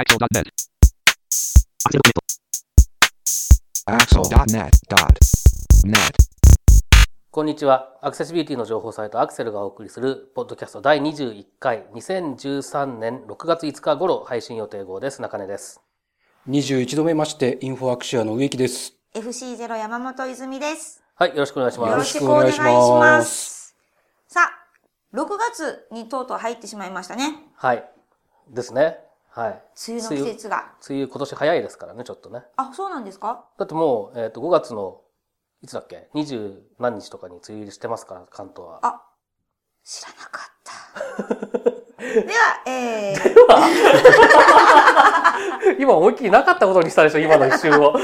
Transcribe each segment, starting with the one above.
Axel.net. Axel.net.net. こんにちは。アクセシビリティの情報サイトアクセルがお送りするポッドキャスト第21回2013年6月5日頃配信予定号です。中根です。21度目まして、インフォアクシアの植木です。FC0 山本泉です。はい、よろしくお願いしよます。ろしくお願いしよろしくお願いしま。ますさあ、6月にとうとう入ってしまいましたね。はい。ですね。はい。梅雨の季節が。梅雨今年早いですからね、ちょっとね。あ、そうなんですか？だってもう、えっ、と、5月の、いつだっけ ?20 何日とかに梅雨入りしてますから、関東は。あ、知らなかった。では、えー、今思いっきりなかったことにしたでしょ、今の一瞬を。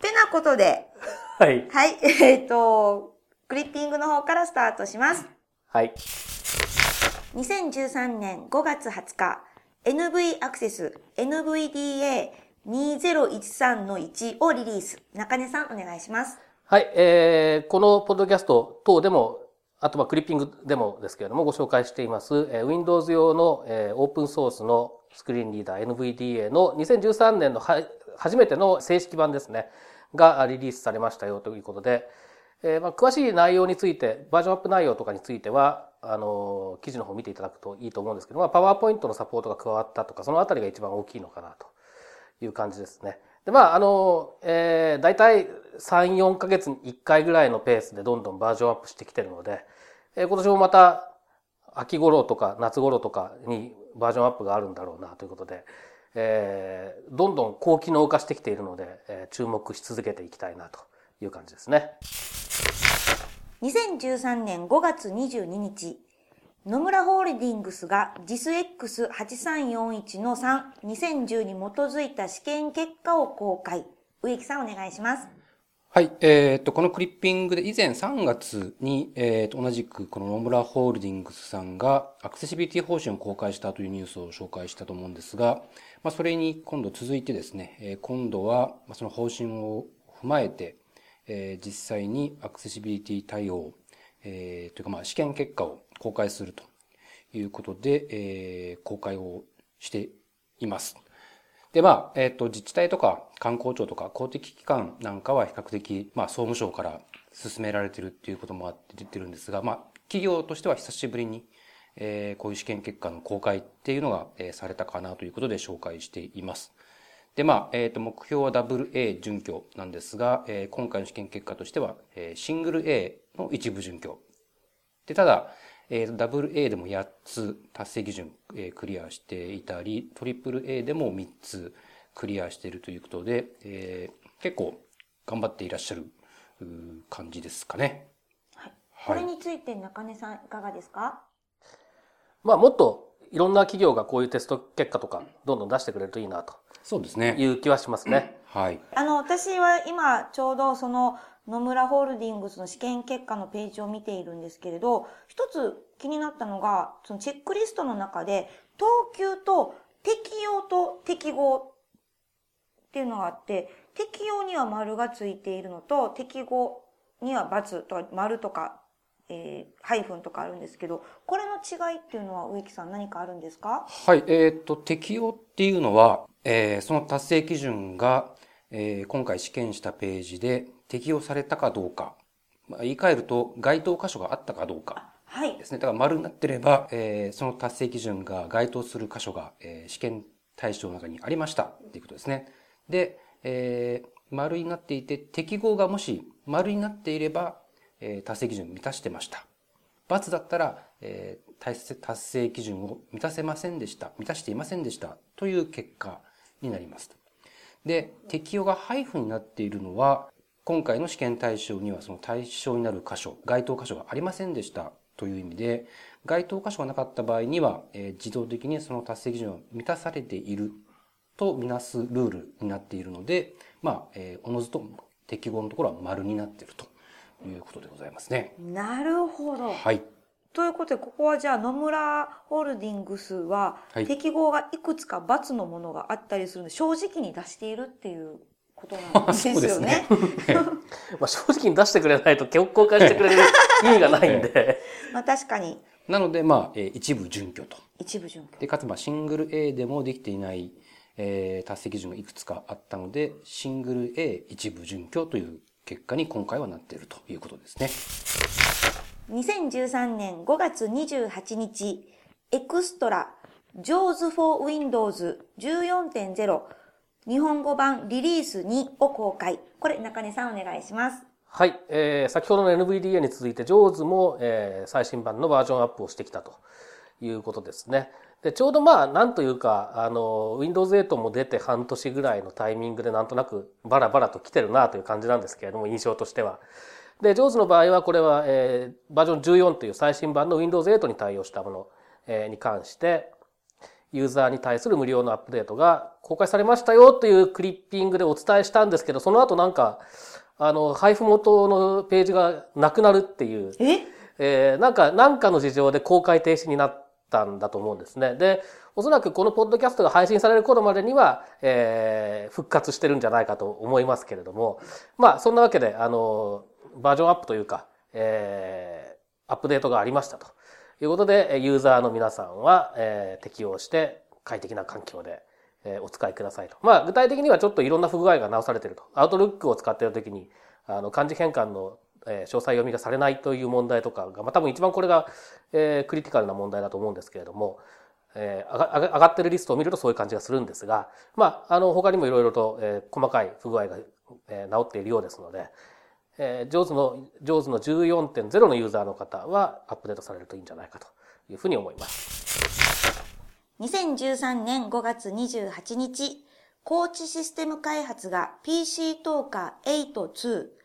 てなことで、はい。はい、えっ、と、クリッピングの方からスタートします。はい。2013年5月20日、NV アクセス NVDA2013 の1をリリース。中根さんお願いします。はい、えー、このポッドキャスト等でも、あとまあクリッピングでもですけれどもご紹介しています、えー Windows 用の、えーオープンソースのスクリーンリーダー NVDA の2013年のは初めての正式版ですね、がリリースされましたよということで、えーまあ、詳しい内容について、バージョンアップ内容とかについては、あの、記事の方を見ていただくといいと思うんですけど、まあ、パワーポイントのサポートが加わったとか、そのあたりが一番大きいのかなという感じですね。で、まあ、あの、えー、大体3、4ヶ月に1回ぐらいのペースでどんどんバージョンアップしてきてるので、えー今年もまた秋頃とか夏頃とかにバージョンアップがあるんだろうなということで、えー、どんどん高機能化してきているので、えー注目し続けていきたいなという感じですね。2013年5月22日、野村ホールディングスが JISX8341 の3、2010に基づいた試験結果を公開。植木さんお願いします。はい。えっ、と、このクリッピングで以前3月に、えっ、と、同じくこの野村ホールディングスさんがアクセシビリティ方針を公開したというニュースを紹介したと思うんですが、まあ、それに今度続いてですね、えー今度は、まあ、その方針を踏まえて、え実際にアクセシビリティ対応、えーというかまあ試験結果を公開するということで、え公開をしています。で、まあ、えっ、と、自治体とか観光庁とか公的機関なんかは比較的、まあ、総務省から進められてるっていうこともあって出てるんですが、まあ、企業としては久しぶりに、えーこういう試験結果の公開っていうのが、えーされたかなということで紹介しています。で、まあ、えっ、と、目標は AA 準拠なんですが、えー今回の試験結果としては、えーシングル A の一部準拠。で、ただ、えー、ダブル A でも8つ達成基準、えークリアしていたり、トリプル A でも3つクリアしているということで、えー結構頑張っていらっしゃる感じですかね。これについて中根さんいかがですか？まあ、もっといろんな企業がこういうテスト結果とかどんどん出してくれるといいなとそうですいね。う気はしますね。はい。あの、私は今ちょうどその野村ホールディングスの試験結果のページを見ているんですけれど、一つ気になったのが、そのチェックリストの中で、等級と適用と適合っていうのがあって、適用には丸がついているのと、適合には×とか丸とか、えー、ハイフンとかあるんですけど、これの違いっていうのは植木さん何かあるんですか？はい。えっ、と、適用っていうのは、えーその達成基準が、えー今回試験したページで適用されたかどうか。まあ、言い換えると、該当箇所があったかどうか。はいで。すね。だから丸になってれば、えーその達成基準が該当する箇所が、えー試験対象の中にありましたっていうことですね。で、えー丸になっていて、適合がもし丸になっていれば、えー達成基準を満たしてました。×だったら、えー達成基準を満たせませんでした。満たしていませんでした。という結果になります。で、適用がハイフンになっているのは、今回の試験対象にはその対象になる箇所、該当箇所がありませんでしたという意味で、該当箇所がなかった場合には、えー自動的にその達成基準は満たされているとみなすルールになっているので、まあ、えーおのずと適合のところは丸になっているということでございますね。なるほど。はい。ということで、ここはじゃあ野村ホールディングスははい適合がいくつか×のものがあったりするので、正直に出しているっていうことなんです そうでよすねね。まあ、正直に出してくれないと公開してくれる 意味がないんで。まあ確かに。なので、まあ、えー一部準拠と。一部準拠。で、かつ、まあ、シングル A でもできていない、えー達成基準がいくつかあったので、シングル A 一部準拠という結果に今回はなっているということですね。2013年5月28日、エクストラ、JAWS for Windows 14.0日本語版リリース2を公開。これ、中根さんお願いします。はい、えー先ほどの NVDA に続いて JAWS も、えー最新版のバージョンアップをしてきたということですね。でちょうどまあなんというかあの Windows 8も出て半年ぐらいのタイミングでなんとなくバラバラと来てるなという感じなんですけれども印象としては。で JAWS の場合はこれは、えーバージョン14という最新版の Windows 8に対応したもの、えーに関してユーザーに対する無料のアップデートが公開されましたよというクリッピングでお伝えしたんですけどその後なんかあの配布元のページがなくなるっていうえ？えーなんか、なんかの事情で公開停止になったんだと思うんですね。で、おそらくこのポッドキャストが配信される頃までには、えー復活してるんじゃないかと思いますけれども、まあ、そんなわけで、あの、バージョンアップというか、えーアップデートがありましたということで、ユーザーの皆さんは、えー適用して快適な環境で、えーお使いくださいと。まあ、具体的にはちょっといろんな不具合が直されてると。アウトルックを使っているときに、あの、漢字変換の、え詳細読みがされないという問題とかが、まあ、多分一番これが、えクリティカルな問題だと思うんですけれども、えー上が上がってるリストを見るとそういう感じがするんですが、まあ、あの、他にもいろいろと、え細かい不具合が、えー治っているようですので、えー、JAWS の、JAWS の14.0のユーザーの方はアップデートされるといいんじゃないかというふうに思います。2013年5月28日、高知システム開発が PC トーカー8.2、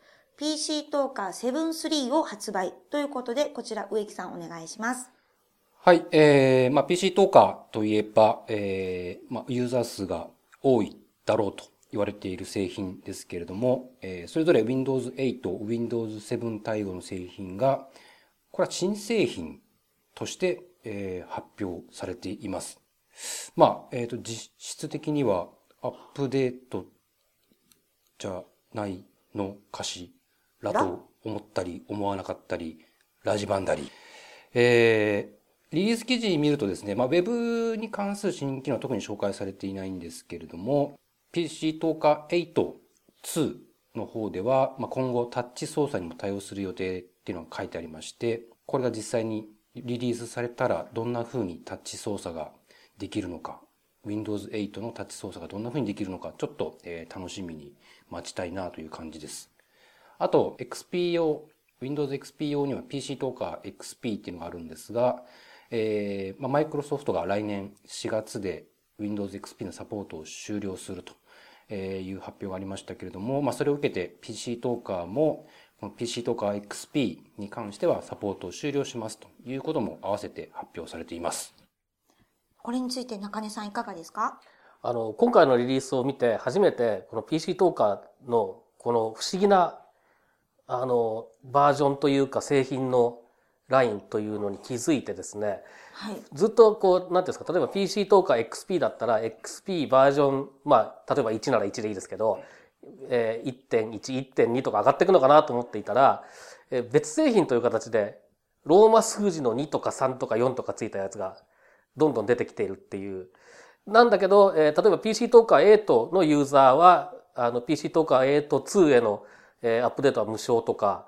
PC トーカー7.3を発売ということで、こちら植木さんお願いします。はい、えー、まあ、PC トーカーといえば、えー、まあ、ユーザー数が多いだろうと言われている製品ですけれども、えー、それぞれ Windows 8、Windows 7対応の製品が、これは新製品として、えー発表されています。まあ、えっ、と、実質的にはアップデートじゃないのかしらと思ったり、思わなかったり、ラジバンダリ。えーリリース記事見るとですね、まあ、ウェブに関する新機能は特に紹介されていないんですけれども、PC 10日8.2の方では、まあ、今後タッチ操作にも対応する予定っていうのが書いてありまして、これが実際にリリースされたらどんな風にタッチ操作ができるのか、Windows 8のタッチ操作がどんな風にできるのか、ちょっと、えー楽しみに待ちたいなという感じです。あと、XP 用、Windows XP 用には PC トーカー XP っていうのがあるんですが、えーまあ、マイクロソフトが来年4月で Windows XP のサポートを終了するとえーいう発表がありましたけれども、まあ、それを受けて PC トーカーも、この PC トーカー XP に関してはサポートを終了しますということも合わせて発表されています。これについて中根さんいかがですか？あの、今回のリリースを見て初めてこの PC トーカーのこの不思議なあの、バージョンというか製品のラインというのに気づいてですね、はい。ずっとこう、なんていうんですか、例えば PC トーカー XP だったら XP バージョン、まあ、例えば1なら1でいいですけど、えー1.1、1.2とか上がっていくのかなと思っていたら、えー別製品という形で、ローマ数字の2とか3とか4とかついたやつがどんどん出てきているっていう。なんだけど、えー例えば PC トーカー8のユーザーは、あの PC トーカー8.2への、えーアップデートは無償とか、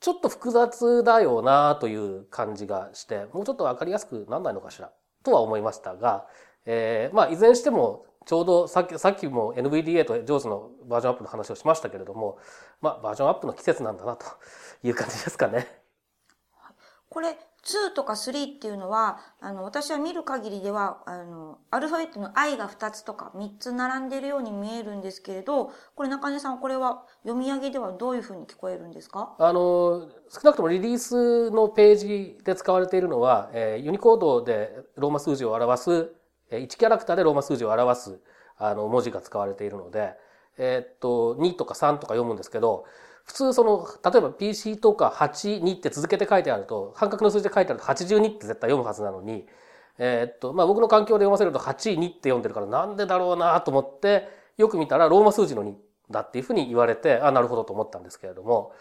ちょっと複雑だよなという感じがして、もうちょっとわかりやすくなんないのかしらとは思いましたが、えーまあ、いずれにしても、ちょうどさっき、さっきも NVDA と JAWS のバージョンアップの話をしましたけれども、まあ、バージョンアップの季節なんだなという感じですかね。これ、2とか3っていうのは、あの、私は見る限りでは、あの、アルファベットの I が2つとか3つ並んでいるように見えるんですけれど、これ中根さん、これは読み上げではどういうふうに聞こえるんですか？あの、少なくともリリースのページで使われているのは、えーユニコードでローマ数字を表す、えー1キャラクターでローマ数字を表す、あの、文字が使われているので、えーっと、2とか3とか読むんですけど、普通その、例えば PC とか8、2って続けて書いてあると、半角の数字で書いてあると82って絶対読むはずなのに、えーっと、まあ僕の環境で読ませると8、2って読んでるからなんでだろうなと思って、よく見たらローマ数字の2だっていうふうに言われて、あ、なるほどと思ったんですけれども、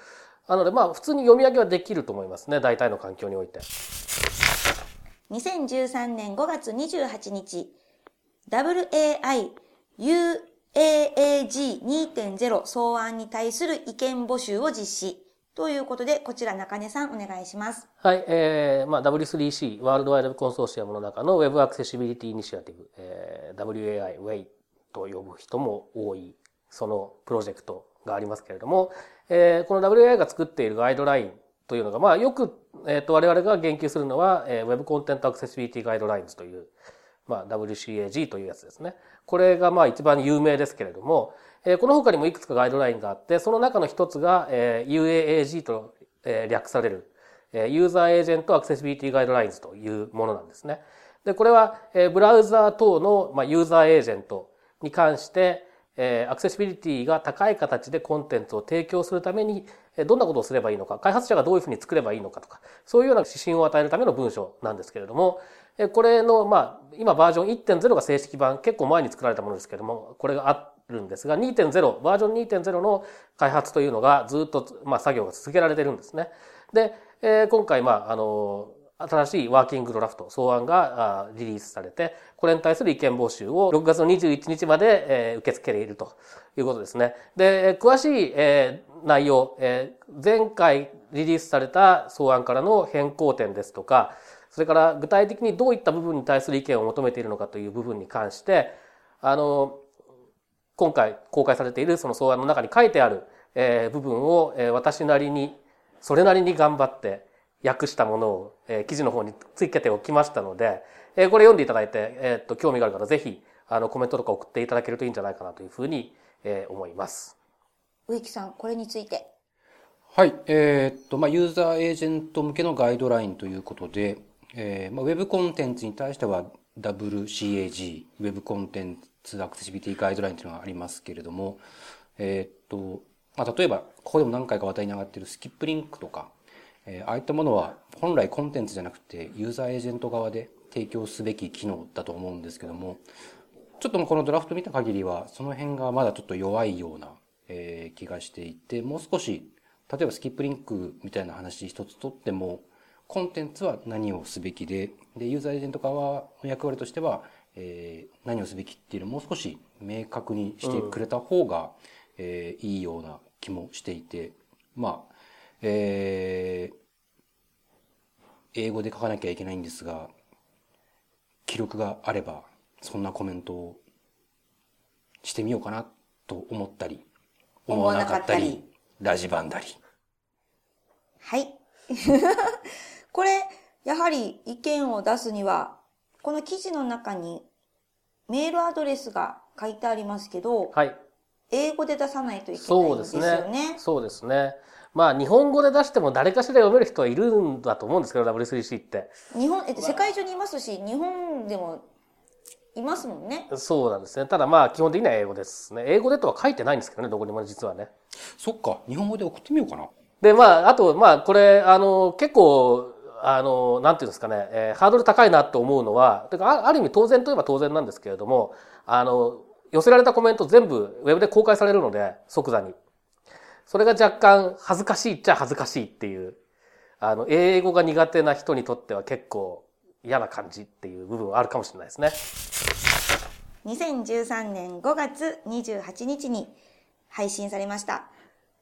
なので、まあ、普通に読み上げはできると思いますね。大体の環境において。2013年5月28日、WAI AAG2.0 草案に対する意見募集を実施。ということで、こちら中根さんお願いします。はい、えー、まあ W3C、ワールドワイドコンソーシアムの中の Web アクセシビリティイニシアティブ、えー、WAI、WAY と呼ぶ人も多い、そのプロジェクトがありますけれども、えー、この WAI が作っているガイドラインというのが、まあよく、えっ、ー、と我々が言及するのは、えー、Web コンテントアクセシビリティガイドラインズという、まあ WCAG というやつですね。これがまあ一番有名ですけれども、えー、この他にもいくつかガイドラインがあって、その中の一つが、えー、UAAG と、えー、略される、えー、 User Agent Accessibility Guidelines というものなんですね。で、これは、えー、ブラウザー等の、まあ、ユーザーエージェントに関して、えー、アクセシビリティが高い形でコンテンツを提供するためにえ、どんなことをすればいいのか、開発者がどういうふうに作ればいいのかとか、そういうような指針を与えるための文章なんですけれども、これの、まあ、今バージョン1.0が正式版、結構前に作られたものですけれども、これがあるんですが、2.0、バージョン2.0の開発というのがずっと、まあ、作業が続けられてるんですね。で、え、今回、まあ、あの、新しいワーキングドラフト、草案がリリースされて、これに対する意見募集を6月の21日まで、受け付けているということですね。で、詳しい、内容、前回リリースされた草案からの変更点ですとか、それから具体的にどういった部分に対する意見を求めているのかという部分に関して、あの、今回公開されているその草案の中に書いてある、えー、部分を、えー、私なりに、それなりに頑張って訳したものを、えー、記事の方につけておきましたので、えー、これ読んでいただいて、えー、っと、興味がある方ぜひ、あの、コメントとか送っていただけるといいんじゃないかなというふうに、えー、思います。植木さん、これについて。はい。えー、っと、まあ、ユーザーエージェント向けのガイドラインということで、えー、まあ、ウェブコンテンツに対しては WCAG、ウェブコンテンツアクセシビティガイドラインというのがありますけれども、えー、っと、まあ、例えば、ここでも何回か話題に上がっているスキップリンクとか、えー、ああいったものは本来コンテンツじゃなくてユーザーエージェント側で提供すべき機能だと思うんですけども、ちょっとこのドラフト見た限りは、その辺がまだちょっと弱いような、えー、気がしていて、もう少し、例えばスキップリンクみたいな話一つとっても、コンテンツは何をすべきで、で、ユーザーエージェント側の役割としては、えー、何をすべきっていうのをもう少し明確にしてくれた方が、うん、えー、いいような気もしていて、まあ、えー、英語で書かなきゃいけないんですが、記録があれば、そんなコメントをしてみようかなと思ったり、思わなかったり、ラジバンだり。はい。これ、やはり意見を出すには、この記事の中にメールアドレスが書いてありますけど、はい。英語で出さないといけないんですよね。そうですね。まあ日本語で出しても誰かしら読める人はいるんだと思うんですけど、W3C って。日本、えっと、世界中にいますし、日本でもいますもんね。そうなんですね。ただまあ基本的には英語ですね。英語でとは書いてないんですけどね、どこにも実はね。そっか。日本語で送ってみようかな。で、まあ、あと、まあ、これ、あの、結構、あの、なんていうんですかね、えー、ハードル高いなと思うのは、てかある意味当然といえば当然なんですけれども、あの、寄せられたコメント全部ウェブで公開されるので、即座に。それが若干恥ずかしいっちゃ恥ずかしいっていう、あの、英語が苦手な人にとっては結構嫌な感じっていう部分はあるかもしれないですね。2013年5月28日に配信されました。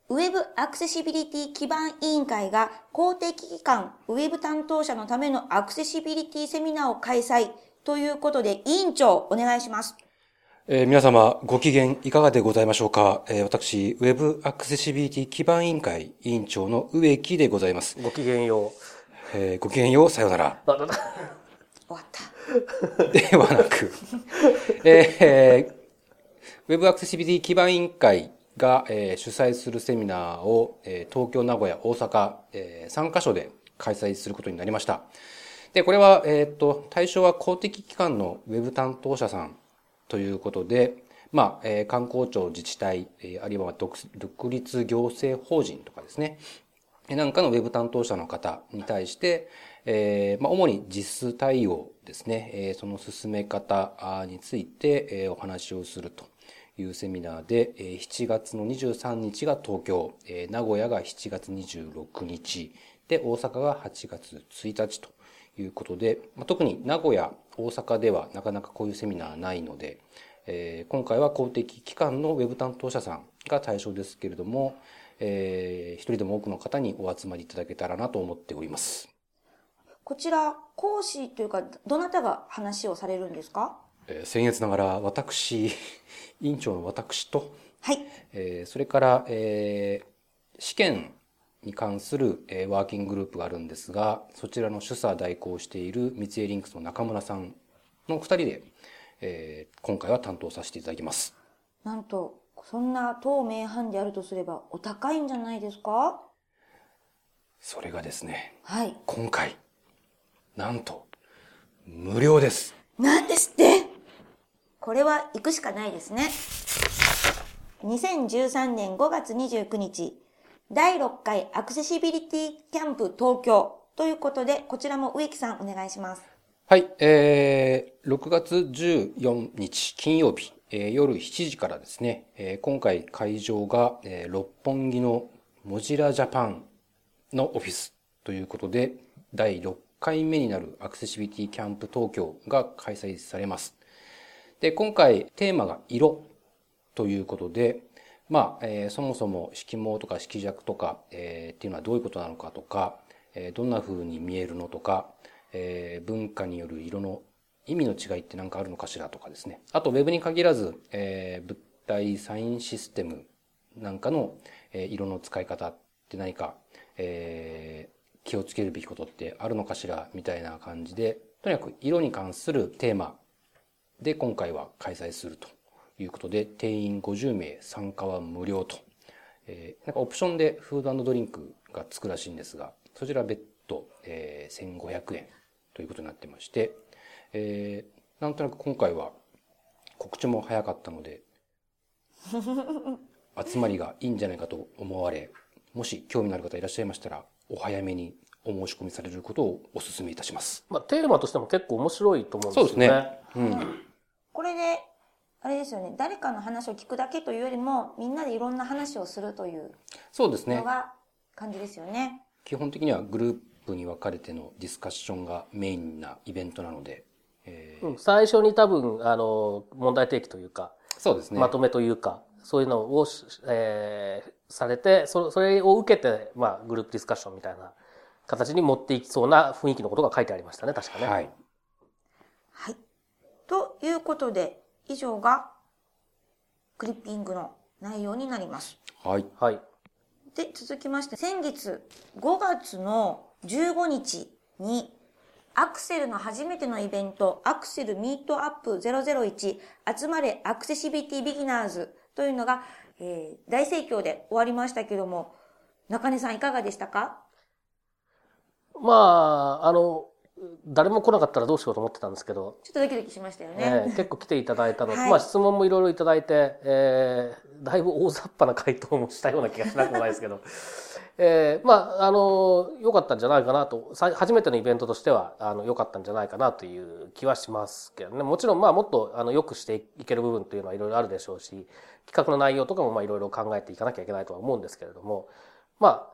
ウェブアクセシビリティ基盤委員会が公的機関ウェブ担当者のためのアクセシビリティセミナーを開催ということで委員長お願いします。えー、皆様ご機嫌いかがでございましょうか、えー、私、ウェブアクセシビリティ基盤委員会委員長の植木でございます。ご機嫌よう。えー、ごきげんよう、さようなら。終わった。ではなく、えー、ウェブアクセシビリティ基盤委員会が、えー、主催するセミナーを、え、東京、名古屋、大阪、え、3カ所で開催することになりました。で、これは、えっ、と、対象は公的機関のウェブ担当者さんということで、まあ、えー、観光庁、自治体、え、あるいは独立行政法人とかですね、なんかのウェブ担当者の方に対して、え、ま、主に実数対応ですね、え、その進め方について、え、お話をすると。いうセミナーで、えー7月の23日が東京、えー名古屋が7月26日、で、大阪が8月1日ということで、まあ、特に名古屋、大阪ではなかなかこういうセミナーないので、えー今回は公的機関のウェブ担当者さんが対象ですけれども、えー一人でも多くの方にお集まりいただけたらなと思っております。こちら、講師というか、どなたが話をされるんですか？えー僭越ながら私、委員長の私と、はい。えーそれから、えー試験に関する、えーワーキンググループがあるんですが、そちらの主査代行している三井リンクスの中村さんの二人で、えー今回は担当させていただきます。なんと、そんな当名阪であるとすれば、お高いんじゃないですか？それがですね、はい。今回、なんと、無料です。なんですって？これは行くしかないですね。2013年5月29日、第6回アクセシビリティキャンプ東京ということで、こちらも植木さんお願いします。はい、えー、6月14日金曜日、えー夜7時からですね、えー今回会場が、えー六本木のモジラジャパンのオフィスということで、第6回目になるアクセシビリティキャンプ東京が開催されます。で、今回テーマが色ということで、まあ、えーそもそも色毛とか色弱とか、えーっていうのはどういうことなのかとか、えーどんな風に見えるのとか、えー文化による色の意味の違いって何かあるのかしらとかですね。あと、ウェブに限らず、えー物体サインシステムなんかの、えー色の使い方って何か、えー気をつけるべきことってあるのかしらみたいな感じで、とにかく色に関するテーマで今回は開催するということで、定員50名参加は無料と。えーなんかオプションでフードドリンクがつくらしいんですが、そちら別途、えー1500円ということになってまして、えーなんとなく今回は告知も早かったので、集まりがいいんじゃないかと思われ、もし興味のある方いらっしゃいましたら、お早めにお申し込みされることをお勧めいたします。まあ、テーマとしても結構面白いと思うんですよね。そうですね。うん。これで、あれですよね、誰かの話を聞くだけというよりも、みんなでいろんな話をするというそうですねの。が感じですよね。基本的にはグループに分かれてのディスカッションがメインなイベントなので、えーうん最初に多分、あの、問題提起というか、そうですね。まとめというか、そういうのをし、えーされて、そそれを受けて、まあ、グループディスカッションみたいな形に持っていきそうな雰囲気のことが書いてありましたね、確かね。はい。はい。ということで、以上がクリッピングの内容になります。はい。はい。で、続きまして、先月5月の15日に、アクセルの初めてのイベント、アクセルミートアップ001集まれアクセシビリティビギナーズというのが、えー大盛況で終わりましたけども、中根さんいかがでしたか？まあ、あの、誰も来なかったらどうしようと思ってたんですけど、ちょっとドキドキしましたよえね。ー結構来ていただいたのと、はい。まあ質問もいろいろいただいて、えーだいぶ大雑把な回答もしたような気がしなくもないですけど、えーまあ、あの、良かったんじゃないかなと、さ初めてのイベントとしては、あの、良かったんじゃないかなという気はしますけどね。もちろん、まあ、もっと、あの、良くしていける部分というのはいろいろあるでしょうし、企画の内容とかも、まあ、いろいろ考えていかなきゃいけないとは思うんですけれども、まあ、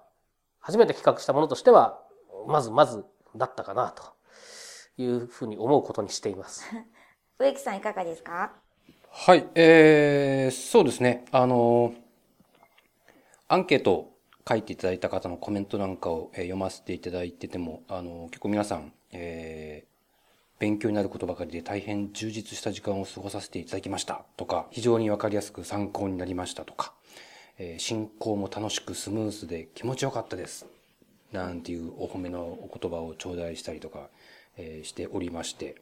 初めて企画したものとしては、まずまずだったかなというふうに思うことにしています。植木さんいかがですか？はい。えー、そうですね。あの、アンケートを書いていただいた方のコメントなんかを、えー読ませていただいてても、あの、結構皆さん、えー勉強になることばかりで大変充実した時間を過ごさせていただきましたとか、非常にわかりやすく参考になりましたとか、えー進行も楽しくスムースで気持ちよかったです。なんていうお褒めのお言葉を頂戴したりとか、えーしておりまして、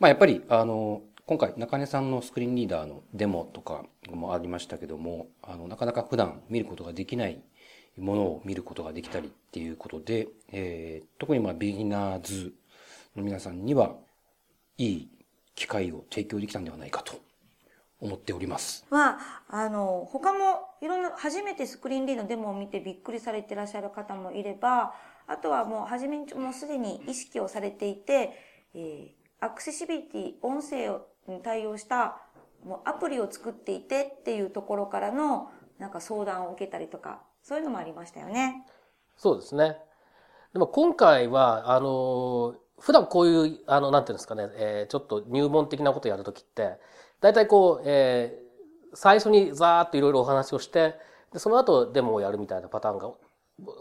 まあやっぱり、あの、今回中根さんのスクリーンリーダーのデモとかもありましたけども、あの、なかなか普段見ることができないものを見ることができたりっていうことで、えー特にまあビギナーズの皆さんにはいい機会を提供できたんではないかと。思っております。まあ、あの、他もいろんな、初めてスクリーンリードのデモを見てびっくりされてらっしゃる方もいれば、あとはもう初めにもうすでに意識をされていて、えーアクセシビリティ、音声に対応したもうアプリを作っていてっていうところからの、なんか相談を受けたりとか、そういうのもありましたよね。そうですね。でも今回は、あの、普段こういう、あの、なんていうんですかね、えー、ちょっと入門的なことやるときって、大体こう、えー、最初にザーッといろいろお話をして、でその後デモをやるみたいなパターンが、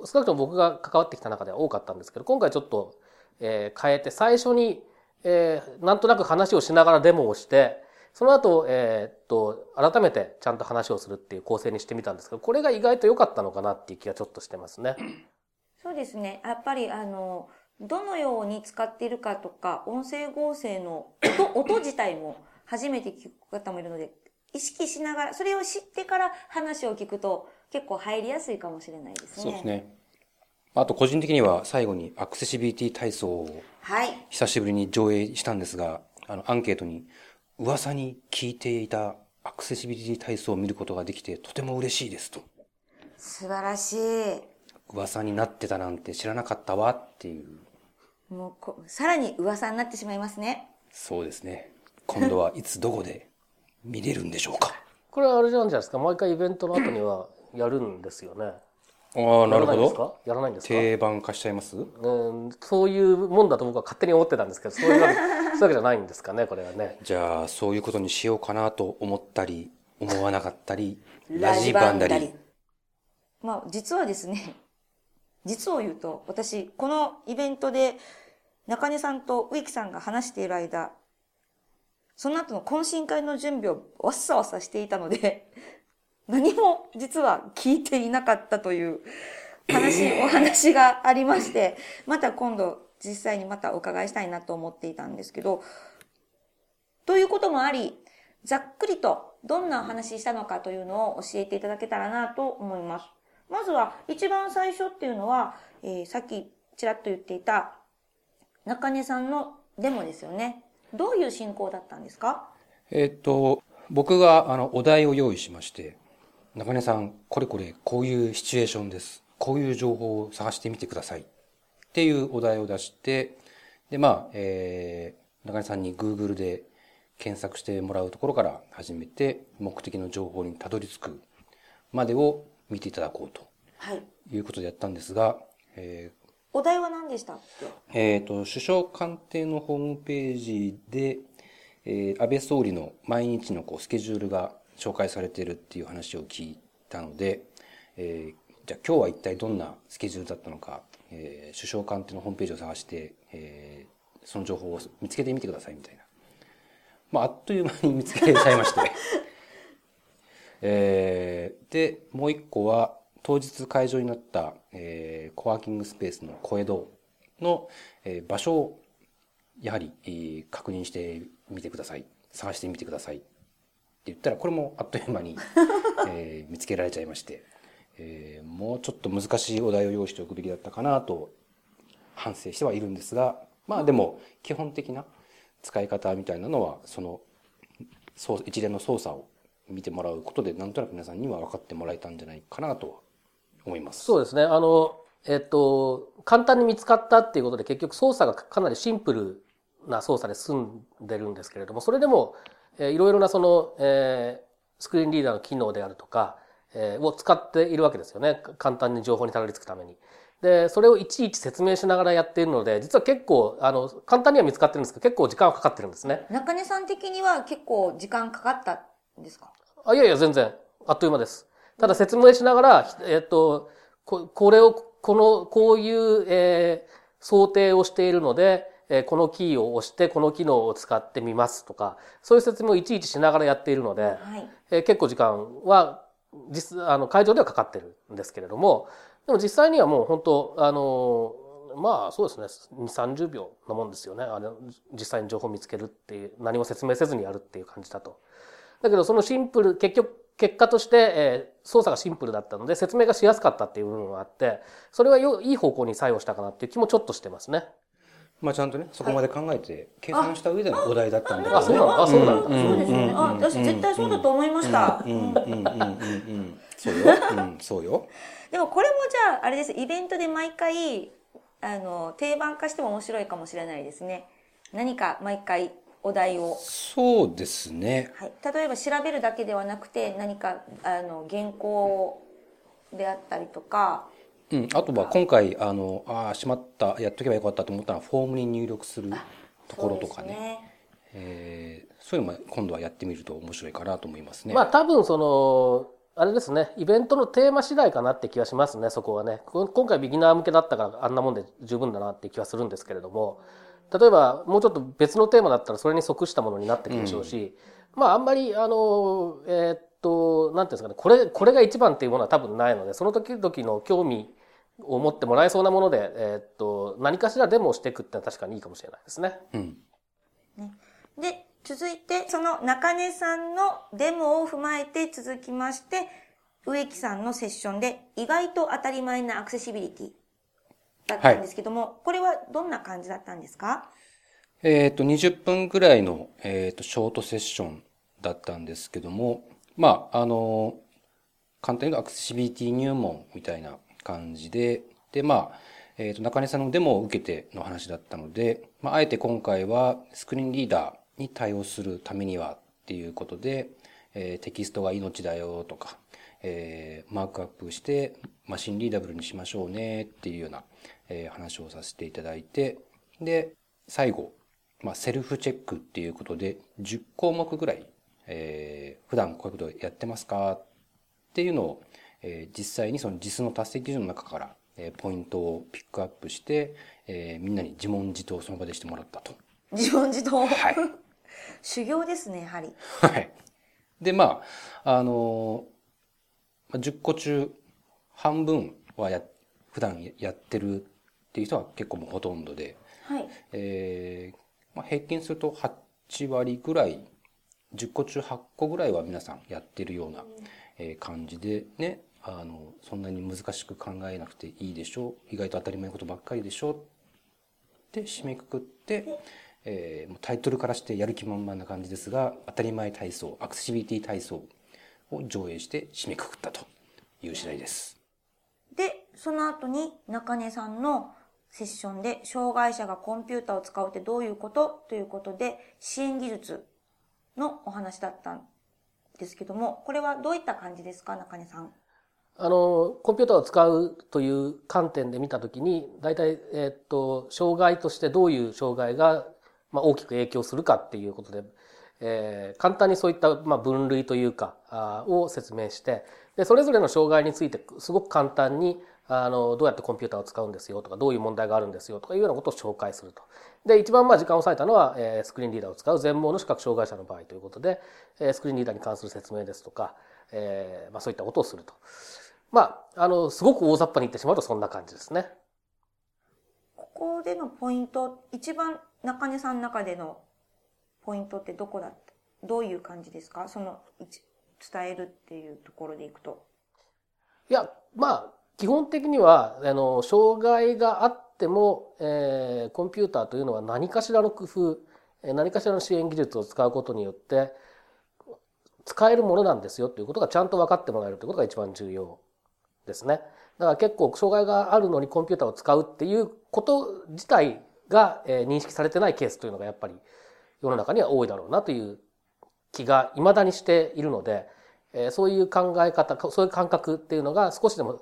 少なくとも僕が関わってきた中では多かったんですけど、今回ちょっと、えー、変えて、最初に、えー、なんとなく話をしながらデモをして、その後、えー、っと、改めてちゃんと話をするっていう構成にしてみたんですけど、これが意外と良かったのかなっていう気がちょっとしてますね。そうですね。やっぱり、あの、どのように使っているかとか、音声合成の音、音自体も初めて聞く方もいるので、意識しながら、それを知ってから話を聞くと結構入りやすいかもしれないですね。そうですね。あと個人的には最後にアクセシビリティ体操を久しぶりに上映したんですが、はい、あのアンケートに噂に聞いていたアクセシビリティ体操を見ることができてとても嬉しいですと。素晴らしい。噂になってたなんて知らなかったわっていう。もうこ、さらに噂になってしまいますね。そうですね。今度はいつどこで見れるんでしょうか？これはあれじゃないですか？毎回イベントの後にはやるんですよね。ああ、なるほど。やらないんですか？定番化しちゃいます？うん、そういうもんだと僕は勝手に思ってたんですけど、そういうわけ そういうわけじゃないんですかね、これはね。じゃあ、そういうことにしようかなと思ったり、思わなかったり、ラジバンダリ。まあ、実はですね、実を言うと、私、このイベントで、中根さんと植木さんが話している間、その後の懇親会の準備をわっさわさしていたので、何も実は聞いていなかったという話、えー、お話がありまして、また今度実際にまたお伺いしたいなと思っていたんですけど、ということもあり、ざっくりとどんなお話したのかというのを教えていただけたらなと思います。まずは一番最初っていうのは、えー、さっきちらっと言っていた中根さんのデモですよね。どういう進行だったんですか？えっと、僕があのお題を用意しまして、中根さん、これこれこういうシチュエーションです。こういう情報を探してみてください。っていうお題を出して、で、まあ、えー、中根さんに Google で検索してもらうところから始めて、目的の情報にたどり着くまでを見ていただこうと。はい。いうことでやったんですが、えー、お題は何でしたっけ？えっ、ー、と、首相官邸のホームページで、えー、安倍総理の毎日のこうスケジュールが紹介されているっていう話を聞いたので、えー、じゃあ今日は一体どんなスケジュールだったのか、えー、首相官邸のホームページを探して、えー、その情報を見つけてみてくださいみたいな。まあ、あっという間に見つけちゃいまして。えー、で、もう一個は、当日会場になった、えー、コワーキングスペースの小江戸の、えー、場所を、やはり、えー、確認してみてください。探してみてください。言ったらこれもあっという間に、えー、見つけられちゃいまして、えー、もうちょっと難しいお題を用意しておくべきだったかなと反省してはいるんですがまあでも基本的な使い方みたいなのはその一連の操作を見てもらうことでなんとなく皆さんには分かってもらえたんじゃないかなと思います。そうですね。あの、えっと、簡単に見つかったっていうことで結局操作がかなりシンプルな操作で済んでるんですけれども、それでもえー、いろいろなその、えー、スクリーンリーダーの機能であるとか、えー、を使っているわけですよね。簡単に情報にたどり着くために。で、それをいちいち説明しながらやっているので、実は結構、あの、簡単には見つかってるんですけど、結構時間はかかってるんですね。中根さん的には結構時間かかったんですか？あいやいや、全然。あっという間です。ただ説明しながら、えっと、ここれを、この、こういう、えー、想定をしているので、えこのキーを押してこの機能を使ってみますとか、そういう説明をいちいちしながらやっているので、はい、え結構時間は実あの会場ではかかってるんですけれども、でも実際にはもう本当、あの、まあそうですね、2、30秒のもんですよね。あの実際に情報を見つけるっていう、何も説明せずにやるっていう感じだと。だけどそのシンプル、結局、結果として、えー、操作がシンプルだったので説明がしやすかったっていう部分があって、それはよいい方向に作用したかなっていう気もちょっとしてますね。まあちゃんとね、そこまで考えて、計算した上でのお題だったんだけどね。あ、そうなんだ。あ、そうなんだ。そうですね。あ、私絶対そうだと思いました。うん、うん、うん、うん。そうよ。うん、そうよ。でもこれもじゃあ、あれです。イベントで毎回、あの、定番化しても面白いかもしれないですね。何か毎回お題を。そうですね。はい。例えば調べるだけではなくて、何か、あの、原稿であったりとか、うん、あとは今回、あの、ああ、しまった、やっとけばよかったと思ったのは、フォームに入力するところとかね。ね。えーそういうのも今度はやってみると面白いかなと思いますね。まあ多分その、あれですね、イベントのテーマ次第かなって気がしますね、そこはね。こ今回ビギナー向けだったからあんなもんで十分だなって気はするんですけれども、例えばもうちょっと別のテーマだったらそれに即したものになってくるでしょうし、まああんまり、あの、えーっと、なんていうんですかね、これ、これが一番っていうものは多分ないので、その時々の興味を持ってもらえそうなもので、えーっと、何かしらデモをしていくってのは確かにいいかもしれないですね。うん。で、続いて、その中根さんのデモを踏まえて続きまして、植木さんのセッションで意外と当たり前なアクセシビリティだったんですけども、これはどんな感じだったんですか？えっ、と、20分ぐらいの、えっ、と、ショートセッションだったんですけども、まあ、あの、簡単に言うとアクセシビリティ入門みたいな感じで、で、まあ、えっ、と、中根さんのデモを受けての話だったので、まあ、あえて今回はスクリーンリーダーに対応するためにはっていうことで、えーテキストが命だよとか、えーマークアップしてマシンリーダブルにしましょうねっていうような、えー話をさせていただいて、で、最後、まあ、セルフチェックっていうことで、10項目ぐらい、えー普段こういうことやってますかっていうのを、えー実際にその実の達成基準の中から、えーポイントをピックアップして、えーみんなに自問自答をその場でしてもらったと。自問自答？はい。修行ですね、やはり。はい。で、まあ、あのーまあ10個中半分はや、普段やってるっていう人は結構もうほとんどで、はい。えーまあ、平均すると8割ぐらい10個中8個ぐらいは皆さんやってるような、えー感じでねあのそんなに難しく考えなくていいでしょう意外と当たり前のことばっかりでしょって締めくくって、えーもうタイトルからしてやる気満々な感じですが当たり前体操アクセシビリティ体操を上映して締めくくったという次第です。で、その後に中根さんのセッションで、障害者がコンピューターを使うってどういうことということで、支援技術のお話だったんですけども、これはどういった感じですか、中根さん？あの、コンピューターを使うという観点で見たときに、大体、えっと、障害としてどういう障害が、まあ、大きく影響するかっていうことで、えー簡単にそういった、まあ、分類というか、あを説明して、で、それぞれの障害について、すごく簡単に、あの、どうやってコンピューターを使うんですよとか、どういう問題があるんですよとかいうようなことを紹介すると。で、一番まあ時間を割いたのは、えースクリーンリーダーを使う全盲の視覚障害者の場合ということで、えースクリーンリーダーに関する説明ですとか、えーまあそういったことをすると。まあ、あの、すごく大雑把に言ってしまうとそんな感じですね。ここでのポイント、一番中根さんの中でのポイントってどこだったどういう感じですか？その、一伝えるっていうところでいくと。いや、まあ、基本的には、あの、障害があっても、えーコンピューターというのは何かしらの工夫、何かしらの支援技術を使うことによって、使えるものなんですよということがちゃんと分かってもらえるということが一番重要ですね。だから結構障害があるのにコンピューターを使うっていうこと自体が、認識されてないケースというのがやっぱり世の中には多いだろうなという気が未だにしているので、そういう考え方、そういう感覚っていうのが少しでも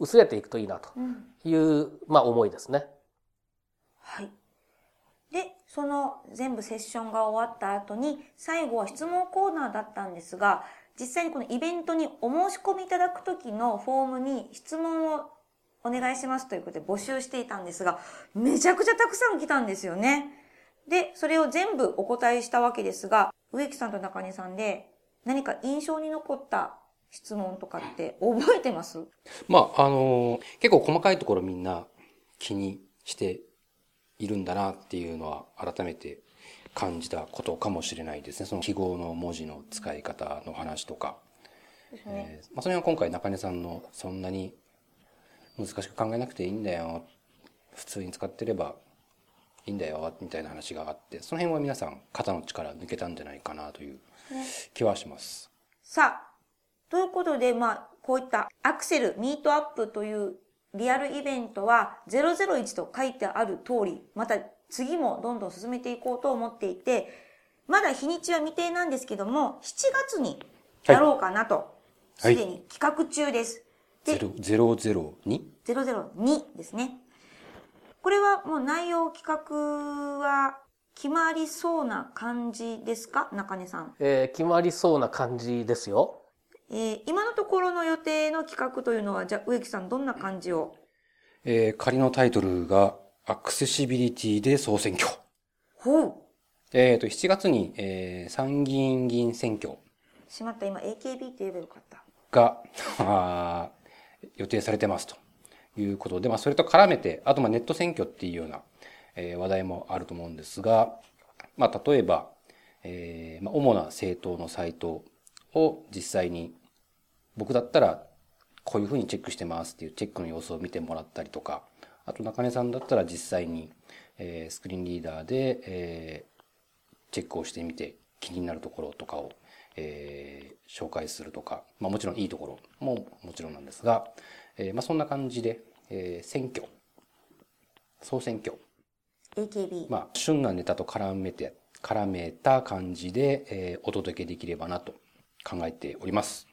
薄れていくといいなという、まあ思いですね。はい。で、その全部セッションが終わった後に、最後は質問コーナーだったんですが、実際にこのイベントにお申し込みいただく時のフォームに質問をお願いしますということで募集していたんですが、めちゃくちゃたくさん来たんですよね。で、それを全部お答えしたわけですが、植木さんと中根さんで何か印象に残った質問とかって覚えてます？まあ、あのー結構細かいところみんな気にしているんだなっていうのは改めて感じたことかもしれないですね。その記号の文字の使い方の話とか。ね。えーまあ、それは今回中根さんのそんなに難しく考えなくていいんだよ。普通に使ってればいいんだよ。みたいな話があって、その辺は皆さん肩の力抜けたんじゃないかなという気はします。さあ、ということで、まあ、こういったアクセルミートアップというリアルイベントは001と書いてある通り、また次もどんどん進めていこうと思っていて、まだ日にちは未定なんですけども、7月にやろうかなと、す、はいで、に企画中です。で、002? 002ですね。これはもう内容企画は決まりそうな感じですか？中根さん。えー決まりそうな感じですよ。えー今のところの予定の企画というのは、じゃあ植木さんどんな感じを？えー仮のタイトルが、アクセシビリティで総選挙。ほう。えっ、と、7月に、えー参議院議員選挙。しまった、今 AKB って言えばよかった。が、あー予定されてますと。いうことで、まあ、それと絡めて、あと、まあ、ネット選挙っていうような、えー話題もあると思うんですが、まあ、例えば、えーまあ、主な政党のサイトを実際に、僕だったら、こういうふうにチェックしてますっていうチェックの様子を見てもらったりとか、あと中根さんだったら実際に、えースクリーンリーダーで、えーチェックをしてみて気になるところとかを、えー紹介するとか、まあもちろんいいところももちろんなんですが、えーまあそんな感じで、えー選挙、総選挙、AKB。まあ旬なネタと絡めて、絡めた感じで、えーお届けできればなと考えております。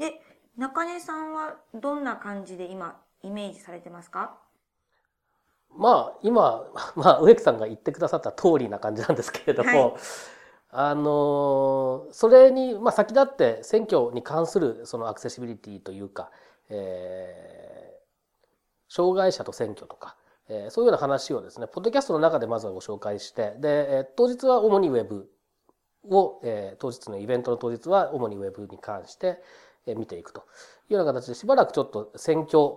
はい。で、中根さんはどんな感じで今、イメージされてますか？まあ、今、まあ、植木さんが言ってくださった通りな感じなんですけれども、はいあの、それに、まあ、先立って選挙に関するそのアクセシビリティというか、えー障害者と選挙とか、えーそういうような話をですね、ポッドキャストの中でまずはご紹介して、で、えー当日は主にウェブを、えー当日のイベントの当日は主にウェブに関して、えー見ていくというような形で、しばらくちょっと選挙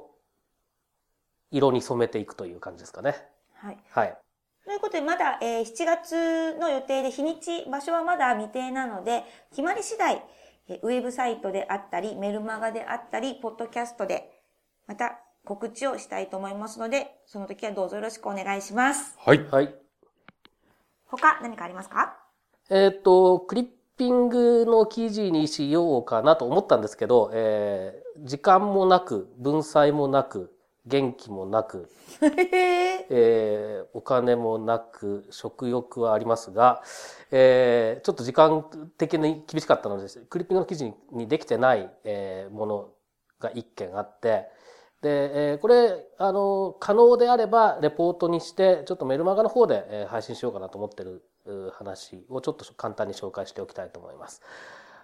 色に染めていくという感じですかね。はい。はい。ということで、まだ、えー7月の予定で日にち、場所はまだ未定なので、決まり次第、えーウェブサイトであったり、メルマガであったり、ポッドキャストで、また告知をしたいと思いますので、その時はどうぞよろしくお願いします。はい。はい。他何かありますか？えっ、と、クリッピングの記事にしようかなと思ったんですけど、えー時間もなく、文才もなく、元気もなく、えーお金もなく、食欲はありますが、えーちょっと時間的に厳しかったので、クリッピングの記事にできてない、えーものが一件あって、で、えーこれ、あの、可能であれば、レポートにして、ちょっとメルマガの方で、えー配信しようかなと思ってるう話をちょっと簡単に紹介しておきたいと思います。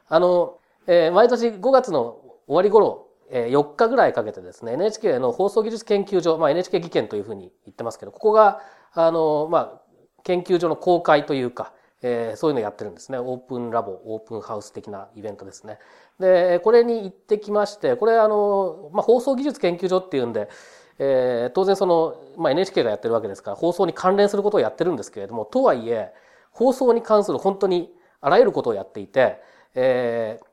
あの、えー毎年5月の終わり頃、えー4日ぐらいかけてですね、NHK の放送技術研究所、まあ、NHK 技研というふうに言ってますけど、ここが、あの、まあ、研究所の公開というか、えーそういうのやってるんですね。オープンラボ、オープンハウス的なイベントですね。で、これに行ってきまして、これあの、まあ、放送技術研究所っていうんで、えー当然その、まあ、NHK がやってるわけですから、放送に関連することをやってるんですけれども、とはいえ、放送に関する本当にあらゆることをやっていて、えー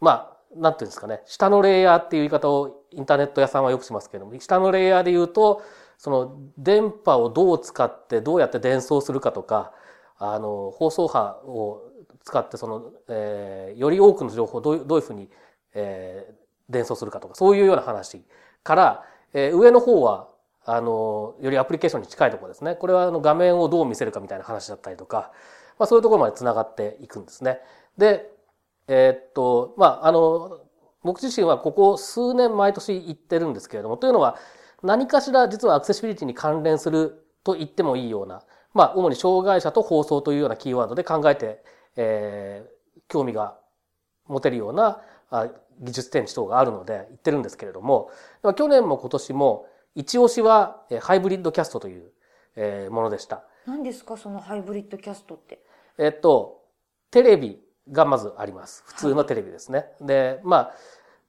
まあ、なんていうんですかね、下のレイヤーっていう言い方をインターネット屋さんはよくしますけれども、下のレイヤーで言うと、その電波をどう使ってどうやって伝送するかとか、あの、放送波を使ってその、えーより多くの情報をどういうどういうふうに、えー伝送するかとか、そういうような話から、えー上の方は、あの、よりアプリケーションに近いところですね。これはあの画面をどう見せるかみたいな話だったりとか、まあそういうところまで繋がっていくんですね。で、えーっと、まあ、あの、僕自身はここ数年毎年行ってるんですけれども、というのは何かしら実はアクセシビリティに関連すると言ってもいいような、まあ、主に障害者と放送というようなキーワードで考えて、えー興味が持てるような技術展示等があるので行ってるんですけれども、去年も今年も一押しはえーハイブリッドキャストというえーものでした。何ですかそのハイブリッドキャストって？えっと、テレビがまずあります。普通のテレビですね。で、まあ、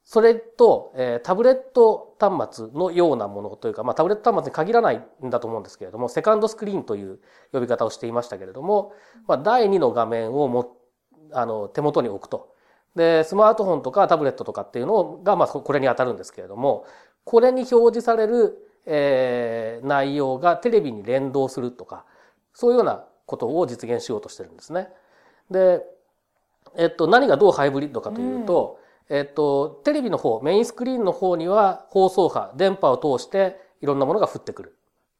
それと、えータブレット端末のようなものというか、まあ、タブレット端末に限らないんだと思うんですけれども、セカンドスクリーンという呼び方をしていましたけれども、まあ、第2の画面をも、あの、手元に置くと。で、スマートフォンとかタブレットとかっていうのが、まあ、これに当たるんですけれども、これに表示される、えー内容がテレビに連動するとか、そういうようなことを実現しようとしてるんですね。で、えっと、何がどうハイブリッドかというと、えっと、テレビの方、メインスクリーンの方には放送波、電波を通していろんなものが降ってくる。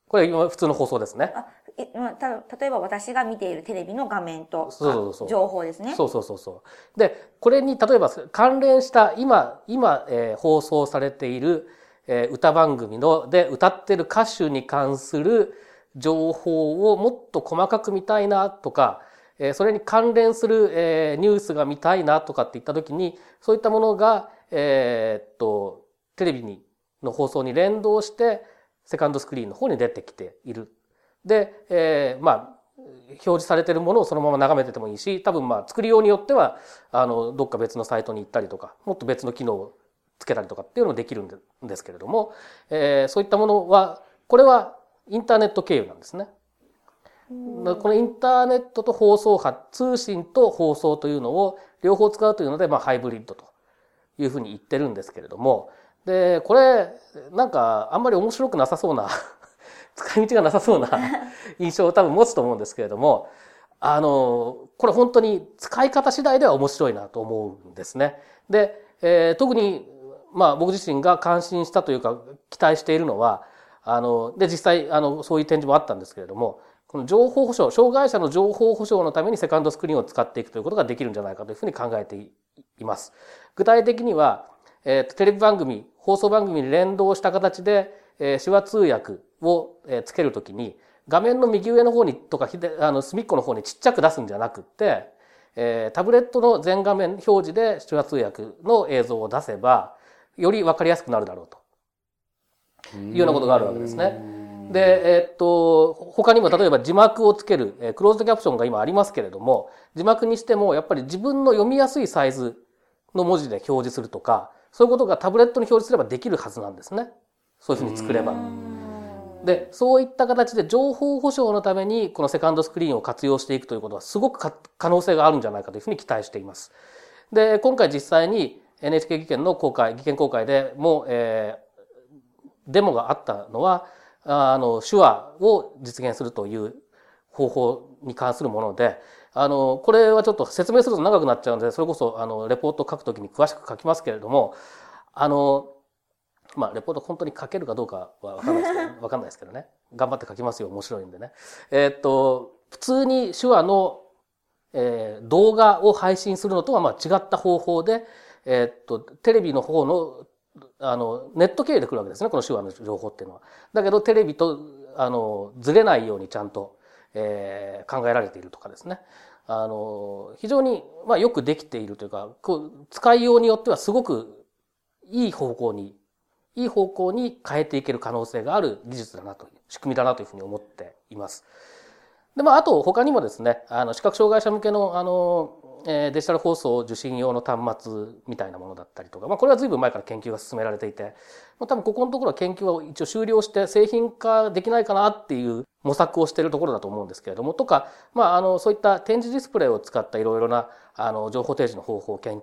これ今普通の放送ですね。あた例えば私が見ているテレビの画面と情報ですね。そうそうそうそう。で、これに例えば関連した今、今、えー放送されている、え歌番組ので歌ってる歌手に関する情報をもっと細かく見たいなとか、えそれに関連する、えニュースが見たいなとかって言った時に、そういったものが、えっと、テレビに、の放送に連動して、セカンドスクリーンの方に出てきている。で、えーまあ、表示されてるものをそのまま眺めててもいいし、多分まあ作りようによっては、あの、どっか別のサイトに行ったりとか、もっと別の機能をつけたりとかっていうのもできるんですけれども、えーそういったものは、これはインターネット経由なんですね。このインターネットと放送波、通信と放送というのを両方使うというので、まあハイブリッドというふうに言ってるんですけれども、で、これ、なんかあんまり面白くなさそうな、使い道がなさそうな 印象を多分持つと思うんですけれども、あの、これ本当に使い方次第では面白いなと思うんですね。で、えー特に、まあ僕自身が感心したというか期待しているのは、あの、で実際、あの、そういう展示もあったんですけれども、この情報保障、障害者の情報保障のためにセカンドスクリーンを使っていくということができるんじゃないかというふうに考えています。具体的には、えーとテレビ番組、放送番組に連動した形で、えー手話通訳を、えつけるときに、画面の右上の方にとか、あの隅っこの方にちっちゃく出すんじゃなくて、えータブレットの全画面表示で手話通訳の映像を出せば、より分かりやすくなるだろうと。いうようなことがあるわけですね。で、えーっと、他にも例えば字幕をつける、えークローズドキャプションが今ありますけれども、字幕にしてもやっぱり自分の読みやすいサイズの文字で表示するとか、そういうことがタブレットに表示すればできるはずなんですね。そういうふうに作れば。で、そういった形で情報保障のためにこのセカンドスクリーンを活用していくということはすごくか可能性があるんじゃないかというふうに期待しています。で、今回実際に NHK 技研の公開、技研公開でも、えーデモがあったのは、あの、手話を実現するという方法に関するもので、あの、これはちょっと説明すると長くなっちゃうので、それこそ、あの、レポートを書くときに詳しく書きますけれども、あの、まあ、レポート本当に書けるかどうかはわかんないですけど、ね、わかんないですけどね。頑張って書きますよ。面白いんでね。えーっと、普通に手話の、えー動画を配信するのとはまあ違った方法で、えっと、テレビの方の、あの、ネット経由で来るわけですね。この手話の情報っていうのは。だけど、テレビと、あの、ずれないようにちゃんと、えー考えられているとかですね。あの、非常に、まあ、よくできているというか、こう使いようによってはすごくいい方向にいい方向に変えていける可能性がある技術だなという、仕組みだなというふうに思っています。で、まあ、あと他にもですね、あの、視覚障害者向けの、あの、デジタル放送受信用の端末みたいなものだったりとか、まあ、これは随分前から研究が進められていて、まあ、多分ここのところは研究は一応終了して製品化できないかなっていう模索をしているところだと思うんですけれども、とか、まあ、あの、そういった展示ディスプレイを使ったいろいろな、あの、情報提示の方法を研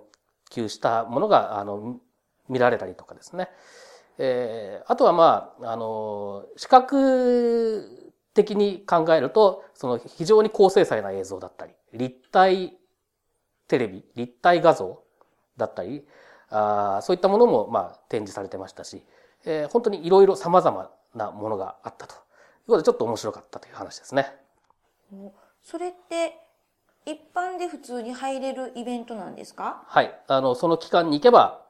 究したものが、あの、見られたりとかですね。えーあとはまあ、あの、視覚的に考えると、その非常に高精細な映像だったり、立体テレビ、立体画像だったり、あーそういったものもまあ展示されてましたし、えー本当にいろいろ様々なものがあったということで、ちょっと面白かったという話ですね。それって、一般で普通に入れるイベントなんですか？はい。あの、その期間に行けば、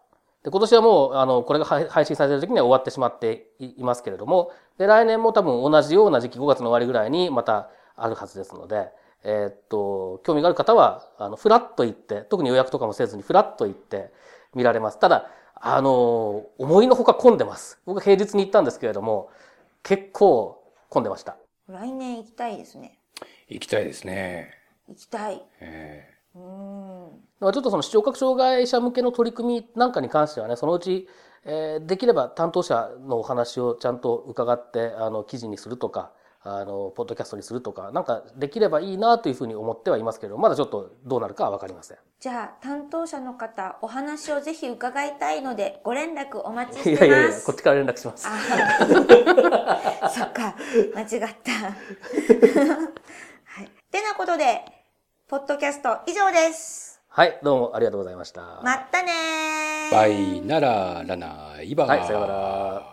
で今年はもう、あの、これが配配信されてる時には終わってしまっていいますけれども、で、来年も多分同じような時期、5月の終わりぐらいにまたあるはずですので、えーっと、興味がある方は、あの、フラッと行って、特に予約とかもせずにフラッと行って見られます。ただ、あの、思いのほか混んでます。僕は平日に行ったんですけれども、結構混んでました。来年行きたいですね。行きたいですね。行きたい。えうーん。だからちょっとその視聴覚障害者向けの取り組みなんかに関してはね、そのうち、えーできれば担当者のお話をちゃんと伺って、あの、記事にするとか、あの、ポッドキャストにするとか、なんかできればいいなというふうに思ってはいますけど、まだちょっとどうなるかはわかりません。じゃあ、担当者の方、お話をぜひ伺いたいので、ご連絡お待ちしてます。いやいやいや、こっちから連絡します。あ そっか、間違った。はい。てなことで、ポッドキャスト以上です。はい、どうもありがとうございました。まったねー。バイなららないばはいさようなら。